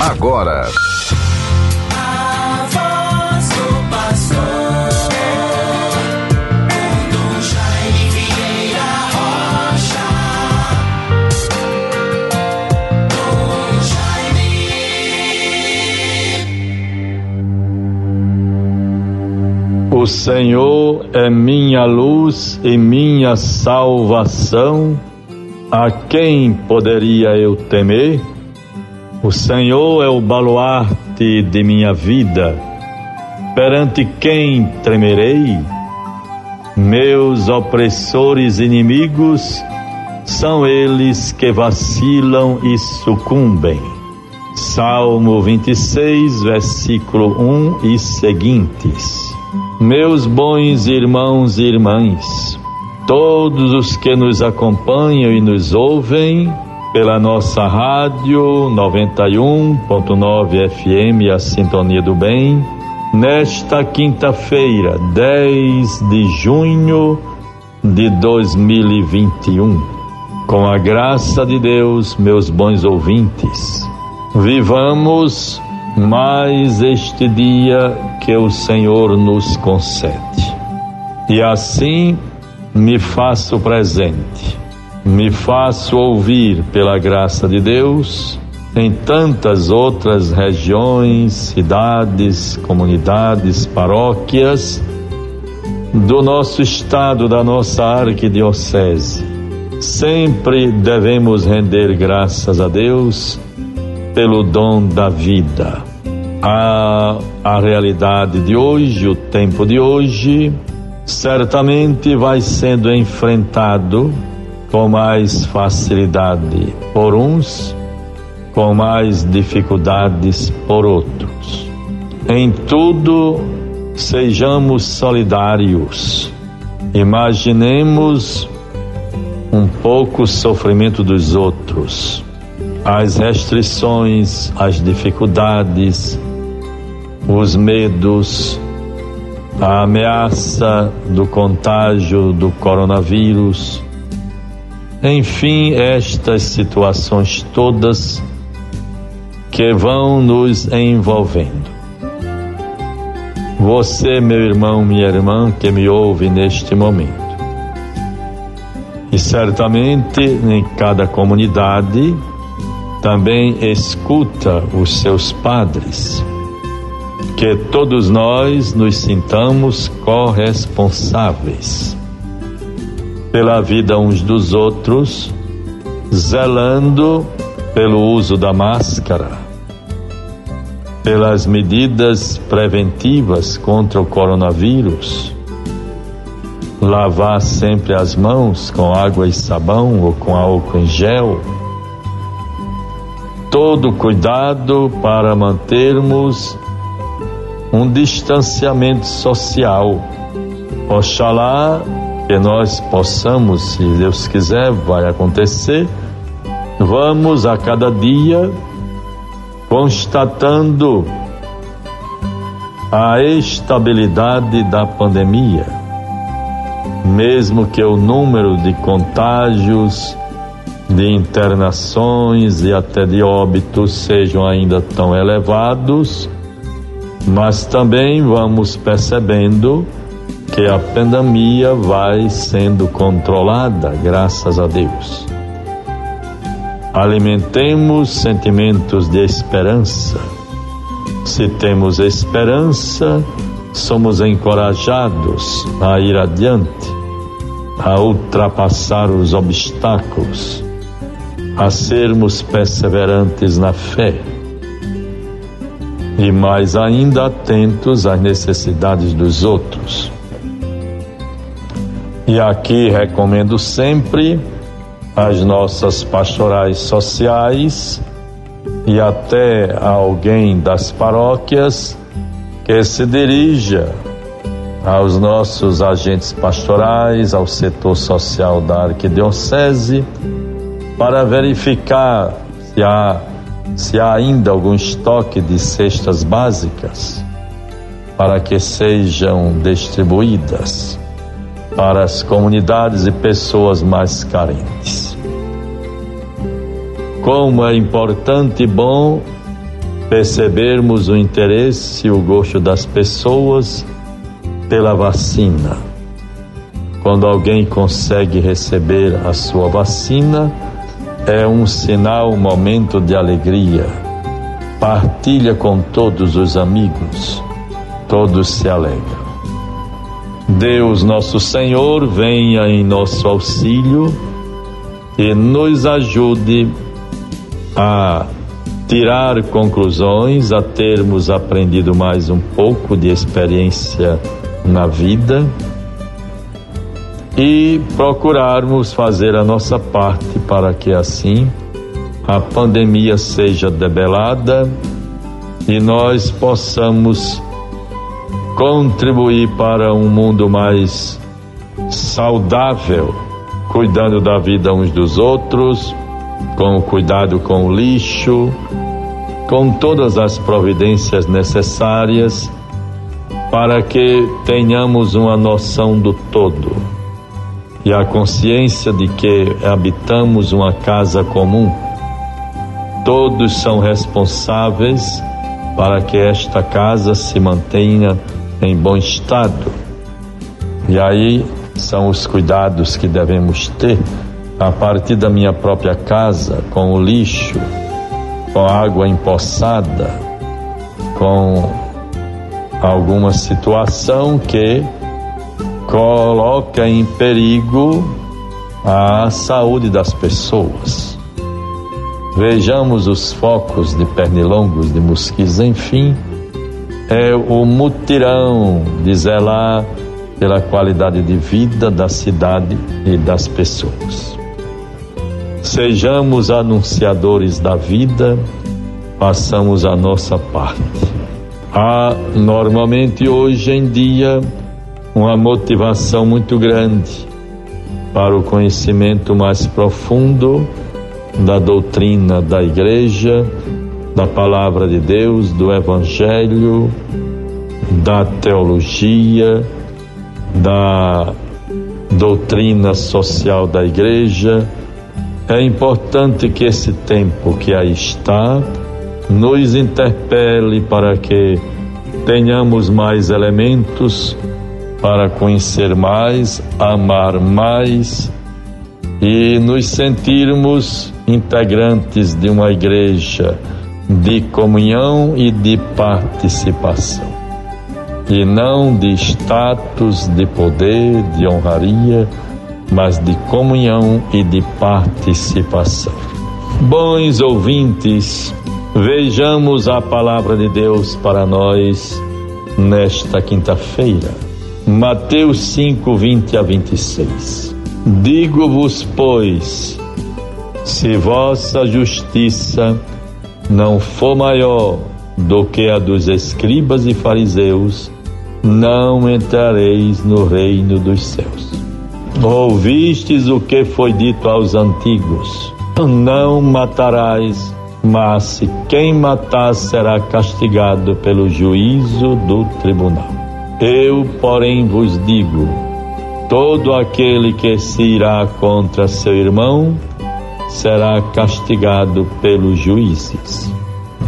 agora. O Senhor é minha luz e minha salvação. A quem poderia eu temer? O Senhor é o baluarte de minha vida. Perante quem tremerei? Meus opressores inimigos são eles que vacilam e sucumbem. Salmo 26, versículo 1 e seguintes. Meus bons irmãos e irmãs, todos os que nos acompanham e nos ouvem pela nossa rádio 91.9 FM, a Sintonia do Bem, nesta quinta-feira, 10 de junho de 2021. Com a graça de Deus, meus bons ouvintes, vivamos mais este dia que o Senhor nos concede. E assim me faço presente, me faço ouvir pela graça de Deus em tantas outras regiões, cidades, comunidades, paróquias do nosso estado, da nossa arquidiocese. Sempre devemos render graças a Deus pelo dom da vida. A, a realidade de hoje, o tempo de hoje, certamente vai sendo enfrentado com mais facilidade por uns, com mais dificuldades por outros. Em tudo, sejamos solidários. Imaginemos um pouco o sofrimento dos outros as restrições, as dificuldades, os medos, a ameaça do contágio do coronavírus, enfim, estas situações todas que vão nos envolvendo. Você, meu irmão, minha irmã, que me ouve neste momento, e certamente em cada comunidade, também escuta os seus padres. Que todos nós nos sintamos corresponsáveis pela vida uns dos outros, zelando pelo uso da máscara, pelas medidas preventivas contra o coronavírus, lavar sempre as mãos com água e sabão ou com álcool em gel todo cuidado para mantermos um distanciamento social. Oxalá que nós possamos, se Deus quiser, vai acontecer. Vamos a cada dia constatando a estabilidade da pandemia, mesmo que o número de contágios de internações e até de óbitos sejam ainda tão elevados, mas também vamos percebendo que a pandemia vai sendo controlada, graças a Deus. Alimentemos sentimentos de esperança. Se temos esperança, somos encorajados a ir adiante, a ultrapassar os obstáculos a sermos perseverantes na fé e mais ainda atentos às necessidades dos outros. E aqui recomendo sempre as nossas pastorais sociais e até alguém das paróquias que se dirija aos nossos agentes pastorais, ao setor social da arquidiocese para verificar se há, se há ainda algum estoque de cestas básicas para que sejam distribuídas para as comunidades e pessoas mais carentes. Como é importante e bom percebermos o interesse e o gosto das pessoas pela vacina. Quando alguém consegue receber a sua vacina, é um sinal, um momento de alegria. Partilha com todos os amigos, todos se alegram. Deus, nosso Senhor, venha em nosso auxílio e nos ajude a tirar conclusões, a termos aprendido mais um pouco de experiência na vida e procurarmos fazer a nossa parte para que assim a pandemia seja debelada e nós possamos contribuir para um mundo mais saudável, cuidando da vida uns dos outros, com cuidado com o lixo, com todas as providências necessárias para que tenhamos uma noção do todo e a consciência de que habitamos uma casa comum. Todos são responsáveis para que esta casa se mantenha em bom estado. E aí são os cuidados que devemos ter a partir da minha própria casa, com o lixo, com a água empoçada, com alguma situação que coloca em perigo a saúde das pessoas. Vejamos os focos de pernilongos, de mosquitos, enfim, é o mutirão de zelar pela qualidade de vida da cidade e das pessoas. Sejamos anunciadores da vida, façamos a nossa parte. Há normalmente hoje em dia uma motivação muito grande para o conhecimento mais profundo da doutrina da Igreja, da Palavra de Deus, do Evangelho, da teologia, da doutrina social da Igreja. É importante que esse tempo que aí está nos interpele para que tenhamos mais elementos para conhecer mais, amar mais e nos sentirmos integrantes de uma igreja de comunhão e de participação, e não de status, de poder, de honraria mas de comunhão e de participação. Bons ouvintes, vejamos a palavra de Deus para nós nesta quinta-feira. Mateus 5, 20 a 26. Digo-vos, pois, se vossa justiça não for maior do que a dos escribas e fariseus, não entrareis no reino dos céus. Ouvistes o que foi dito aos antigos: Não matarás, mas se quem matar será castigado pelo juízo do tribunal. Eu, porém, vos digo: todo aquele que se irá contra seu irmão será castigado pelos juízes.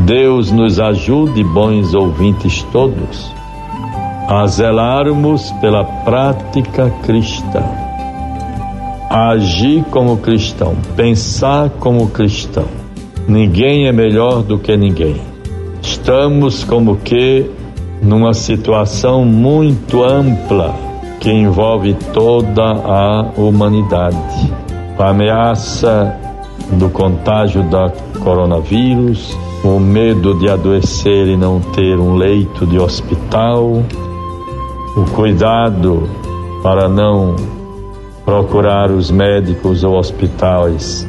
Deus nos ajude, bons ouvintes todos, a zelarmos pela prática cristã agir como cristão, pensar como cristão. Ninguém é melhor do que ninguém. Estamos como que numa situação muito ampla que envolve toda a humanidade. A ameaça do contágio da coronavírus, o medo de adoecer e não ter um leito de hospital, o cuidado para não procurar os médicos ou hospitais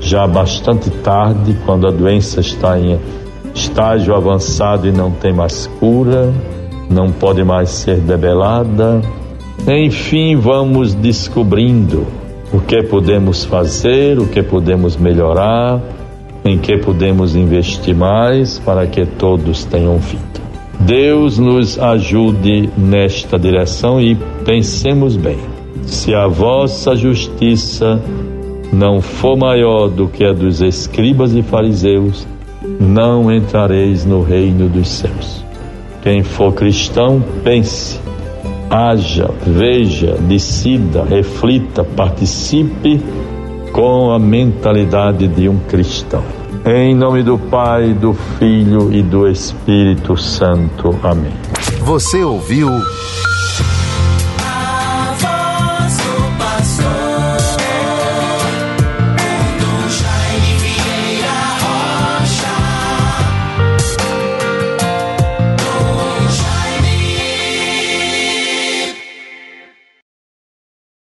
já bastante tarde, quando a doença está em estágio avançado e não tem mais cura, não pode mais ser debelada. Enfim, vamos descobrindo o que podemos fazer, o que podemos melhorar, em que podemos investir mais para que todos tenham vida. Deus nos ajude nesta direção e pensemos bem se a vossa justiça não for maior do que a dos escribas e fariseus, não entrareis no reino dos céus. Quem for cristão, pense, haja, veja, decida, reflita, participe com a mentalidade de um cristão. Em nome do Pai, do Filho e do Espírito Santo. Amém. Você ouviu.